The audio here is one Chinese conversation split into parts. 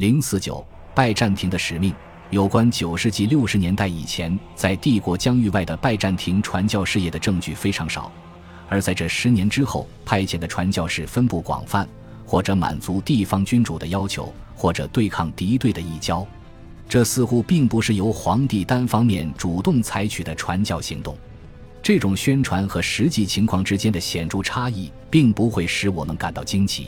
零四九拜占庭的使命。有关九世纪六十年代以前在帝国疆域外的拜占庭传教事业的证据非常少，而在这十年之后派遣的传教士分布广泛，或者满足地方君主的要求，或者对抗敌对的异教。这似乎并不是由皇帝单方面主动采取的传教行动。这种宣传和实际情况之间的显著差异，并不会使我们感到惊奇。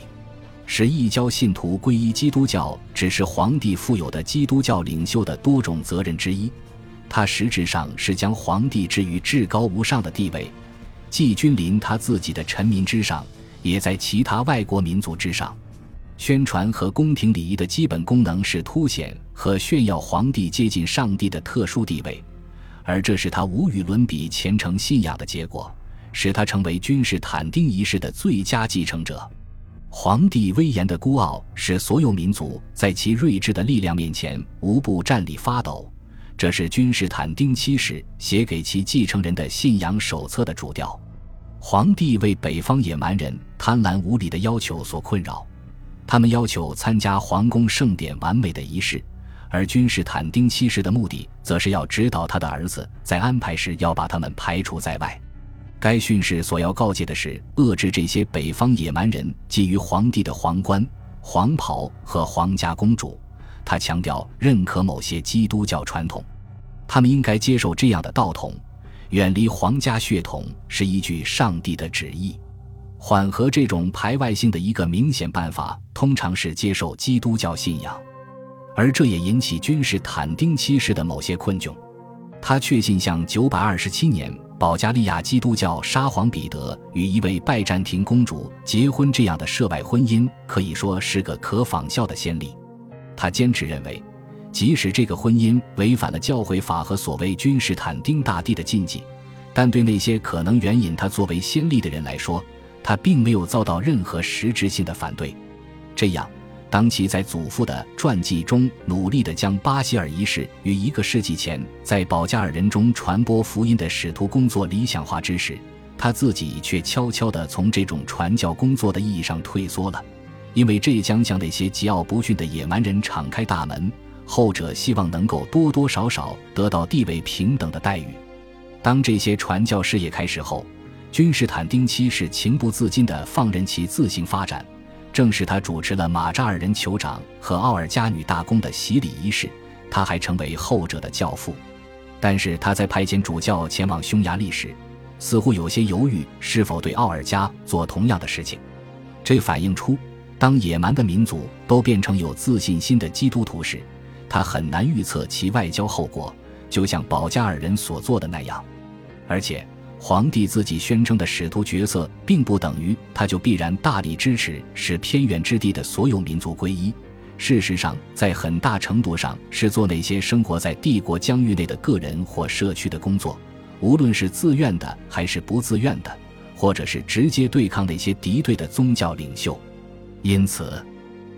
使异教信徒皈依基督教，只是皇帝负有的基督教领袖的多种责任之一。他实质上是将皇帝置于至高无上的地位，既君临他自己的臣民之上，也在其他外国民族之上。宣传和宫廷礼仪的基本功能是凸显和炫耀皇帝接近上帝的特殊地位，而这是他无与伦比虔诚信仰的结果，使他成为君士坦丁一世的最佳继承者。皇帝威严的孤傲使所有民族在其睿智的力量面前无不站立发抖，这是君士坦丁七世写给其继承人的信仰手册的主调。皇帝为北方野蛮人贪婪无礼的要求所困扰，他们要求参加皇宫盛典完美的仪式，而君士坦丁七世的目的则是要指导他的儿子在安排时要把他们排除在外。该训示所要告诫的是，遏制这些北方野蛮人觊觎皇帝的皇冠、黄袍和皇家公主。他强调认可某些基督教传统，他们应该接受这样的道统，远离皇家血统是依据上帝的旨意。缓和这种排外性的一个明显办法，通常是接受基督教信仰，而这也引起君士坦丁七世的某些困窘。他确信，像九百二十七年。保加利亚基督教沙皇彼得与一位拜占庭公主结婚这样的涉外婚姻，可以说是个可仿效的先例。他坚持认为，即使这个婚姻违反了教会法和所谓君士坦丁大帝的禁忌，但对那些可能援引他作为先例的人来说，他并没有遭到任何实质性的反对。这样。当其在祖父的传记中努力地将巴希尔一世与一个世纪前在保加尔人中传播福音的使徒工作理想化之时，他自己却悄悄地从这种传教工作的意义上退缩了，因为这将向那些桀骜不驯的野蛮人敞开大门，后者希望能够多多少少得到地位平等的待遇。当这些传教事业开始后，君士坦丁七世情不自禁地放任其自行发展。正是他主持了马扎尔人酋长和奥尔加女大公的洗礼仪式，他还成为后者的教父。但是他在派遣主教前往匈牙利时，似乎有些犹豫是否对奥尔加做同样的事情。这反映出，当野蛮的民族都变成有自信心的基督徒时，他很难预测其外交后果，就像保加尔人所做的那样，而且。皇帝自己宣称的使徒角色，并不等于他就必然大力支持使偏远之地的所有民族皈依。事实上，在很大程度上是做那些生活在帝国疆域内的个人或社区的工作，无论是自愿的还是不自愿的，或者是直接对抗那些敌对的宗教领袖。因此，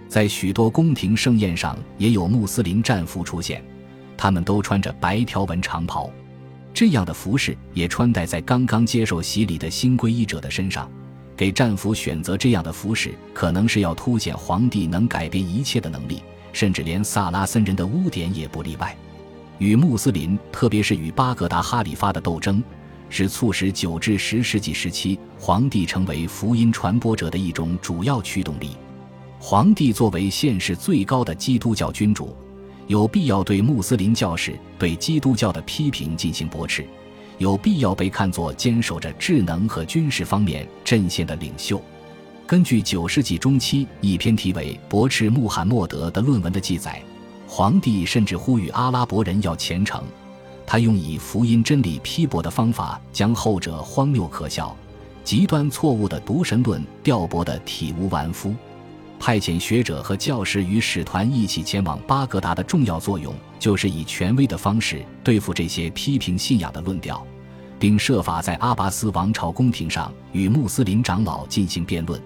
在许多宫廷盛宴上也有穆斯林战俘出现，他们都穿着白条纹长袍。这样的服饰也穿戴在刚刚接受洗礼的新皈依者的身上，给战俘选择这样的服饰，可能是要凸显皇帝能改变一切的能力，甚至连萨拉森人的污点也不例外。与穆斯林，特别是与巴格达哈里发的斗争，是促使九至十世纪时期皇帝成为福音传播者的一种主要驱动力。皇帝作为现世最高的基督教君主。有必要对穆斯林教士对基督教的批评进行驳斥，有必要被看作坚守着智能和军事方面阵线的领袖。根据九世纪中期一篇题为《驳斥穆罕默德》的论文的记载，皇帝甚至呼吁阿拉伯人要虔诚。他用以福音真理批驳的方法，将后者荒谬可笑、极端错误的独神论调驳得体无完肤。派遣学者和教士与使团一起前往巴格达的重要作用，就是以权威的方式对付这些批评信仰的论调，并设法在阿拔斯王朝宫廷上与穆斯林长老进行辩论。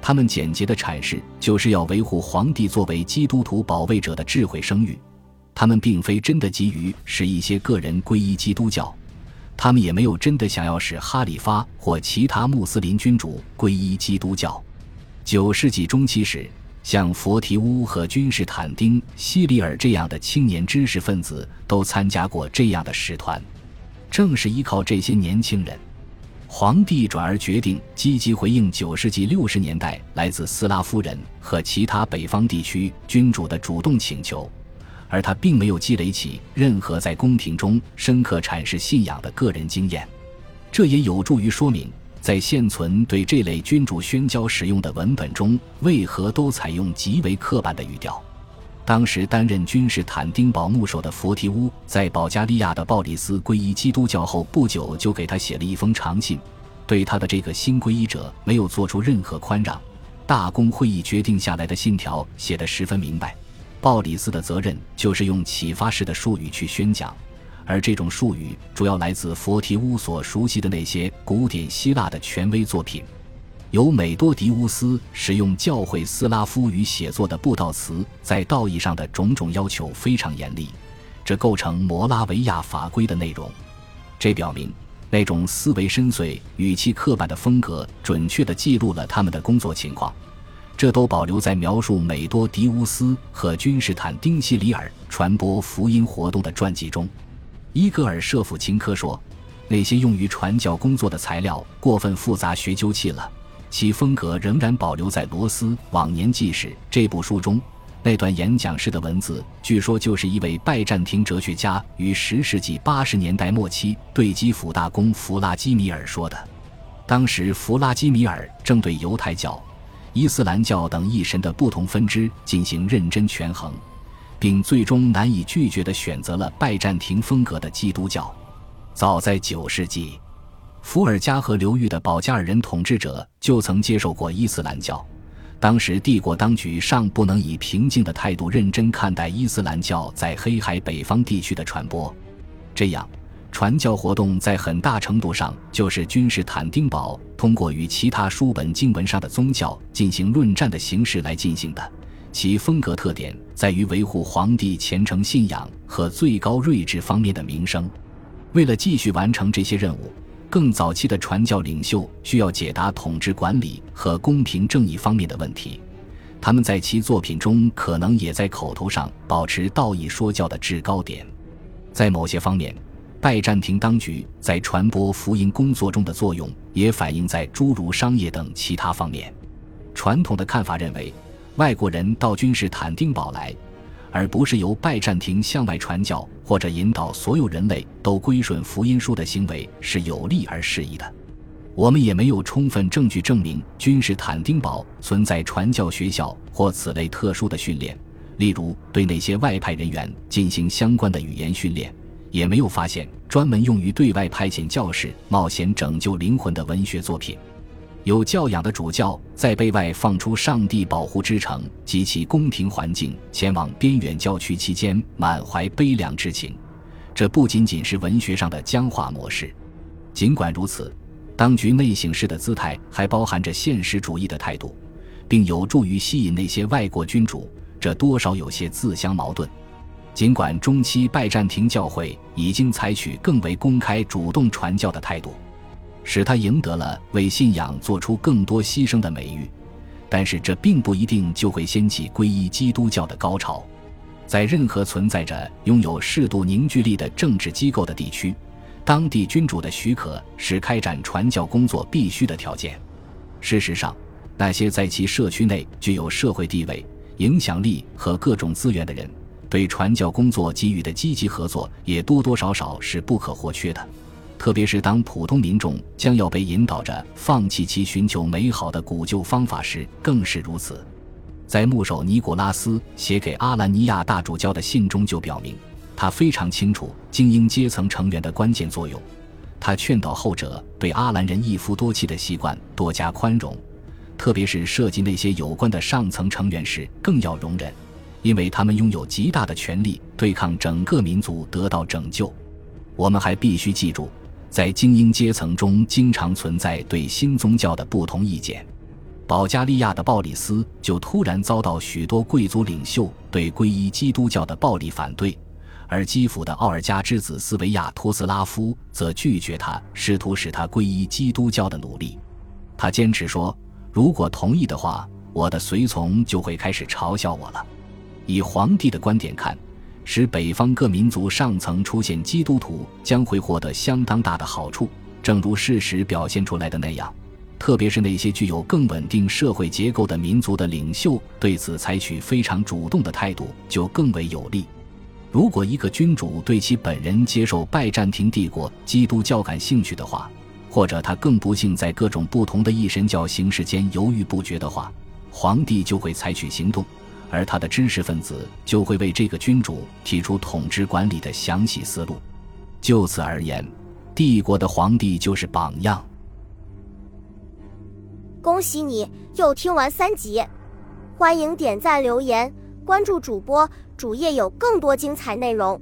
他们简洁的阐释，就是要维护皇帝作为基督徒保卫者的智慧声誉。他们并非真的急于使一些个人皈依基督教，他们也没有真的想要使哈里发或其他穆斯林君主皈依基督教。九世纪中期时，像佛提乌和君士坦丁·希里尔这样的青年知识分子都参加过这样的使团。正是依靠这些年轻人，皇帝转而决定积极回应九世纪六十年代来自斯拉夫人和其他北方地区君主的主动请求，而他并没有积累起任何在宫廷中深刻阐释信仰的个人经验。这也有助于说明，在现存对这类君主宣教使用的文本中，为何都采用极为刻板的语调。当时担任君士坦丁堡牧首的佛提乌，在保加利亚的鲍里斯皈依基督教后不久，就给他写了一封长信，对他的这个新皈依者没有做出任何宽让。大公会议决定下来的信条写得十分明白，鲍里斯的责任就是用启发式的术语去宣讲，而这种术语主要来自佛提乌所熟悉的那些古典希腊的权威作品。由美多迪乌斯使用教会斯拉夫语写作的布道词，在道义上的种种要求非常严厉，这构成摩拉维亚法规的内容。这表明那种思维深邃、语气刻板的风格，准确地记录了他们的工作情况。这都保留在描述美多迪乌斯和君士坦丁希里尔传播福音活动的传记中。伊格尔舍甫琴科说：“那些用于传教工作的材料过分复杂、学究气了。”其风格仍然保留在罗斯往年纪事这部书中。那段演讲式的文字，据说就是一位拜占庭哲学家于十世纪八十年代末期对基辅大公弗拉基米尔说的。当时，弗拉基米尔正对犹太教、伊斯兰教等异神的不同分支进行认真权衡，并最终难以拒绝地选择了拜占庭风格的基督教。早在九世纪。伏尔加河流域的保加尔人统治者就曾接受过伊斯兰教，当时帝国当局尚不能以平静的态度认真看待伊斯兰教在黑海北方地区的传播，这样传教活动在很大程度上就是君士坦丁堡通过与其他书本经文上的宗教进行论战的形式来进行的，其风格特点在于维护皇帝虔诚信仰和最高睿智方面的名声。为了继续完成这些任务。更早期的传教领袖需要解答统治管理和公平正义方面的问题，他们在其作品中可能也在口头上保持道义说教的制高点。在某些方面，拜占庭当局在传播福音工作中的作用也反映在诸如商业等其他方面。传统的看法认为，外国人到君士坦丁堡来。而不是由拜占庭向外传教或者引导所有人类都归顺福音书的行为是有利而适宜的。我们也没有充分证据证明君士坦丁堡存在传教学校或此类特殊的训练，例如对那些外派人员进行相关的语言训练，也没有发现专门用于对外派遣教士冒险拯救灵魂的文学作品。有教养的主教在被外放出上帝保护之城及其宫廷环境，前往边远郊区期间，满怀悲凉之情。这不仅仅是文学上的僵化模式。尽管如此，当局内省式的姿态还包含着现实主义的态度，并有助于吸引那些外国君主。这多少有些自相矛盾。尽管中期拜占庭教会已经采取更为公开、主动传教的态度。使他赢得了为信仰做出更多牺牲的美誉，但是这并不一定就会掀起皈依基督教的高潮。在任何存在着拥有适度凝聚力的政治机构的地区，当地君主的许可是开展传教工作必须的条件。事实上，那些在其社区内具有社会地位、影响力和各种资源的人，对传教工作给予的积极合作也多多少少是不可或缺的。特别是当普通民众将要被引导着放弃其寻求美好的古旧方法时，更是如此。在牧首尼古拉斯写给阿兰尼亚大主教的信中就表明，他非常清楚精英阶层成员的关键作用。他劝导后者对阿兰人一夫多妻的习惯多加宽容，特别是涉及那些有关的上层成员时更要容忍，因为他们拥有极大的权力对抗整个民族得到拯救。我们还必须记住。在精英阶层中，经常存在对新宗教的不同意见。保加利亚的鲍里斯就突然遭到许多贵族领袖对皈依基督教的暴力反对，而基辅的奥尔加之子斯维亚托斯拉夫则拒绝他试图使他皈依基督教的努力。他坚持说，如果同意的话，我的随从就会开始嘲笑我了。以皇帝的观点看，使北方各民族上层出现基督徒将会获得相当大的好处，正如事实表现出来的那样。特别是那些具有更稳定社会结构的民族的领袖对此采取非常主动的态度，就更为有利。如果一个君主对其本人接受拜占庭帝国基督教感兴趣的话，或者他更不幸在各种不同的异神教形式间犹豫不决的话，皇帝就会采取行动，而他的知识分子就会为这个君主提出统治管理的详细思路。就此而言，帝国的皇帝就是榜样。恭喜你又听完三集，欢迎点赞、留言、关注主播，主页有更多精彩内容。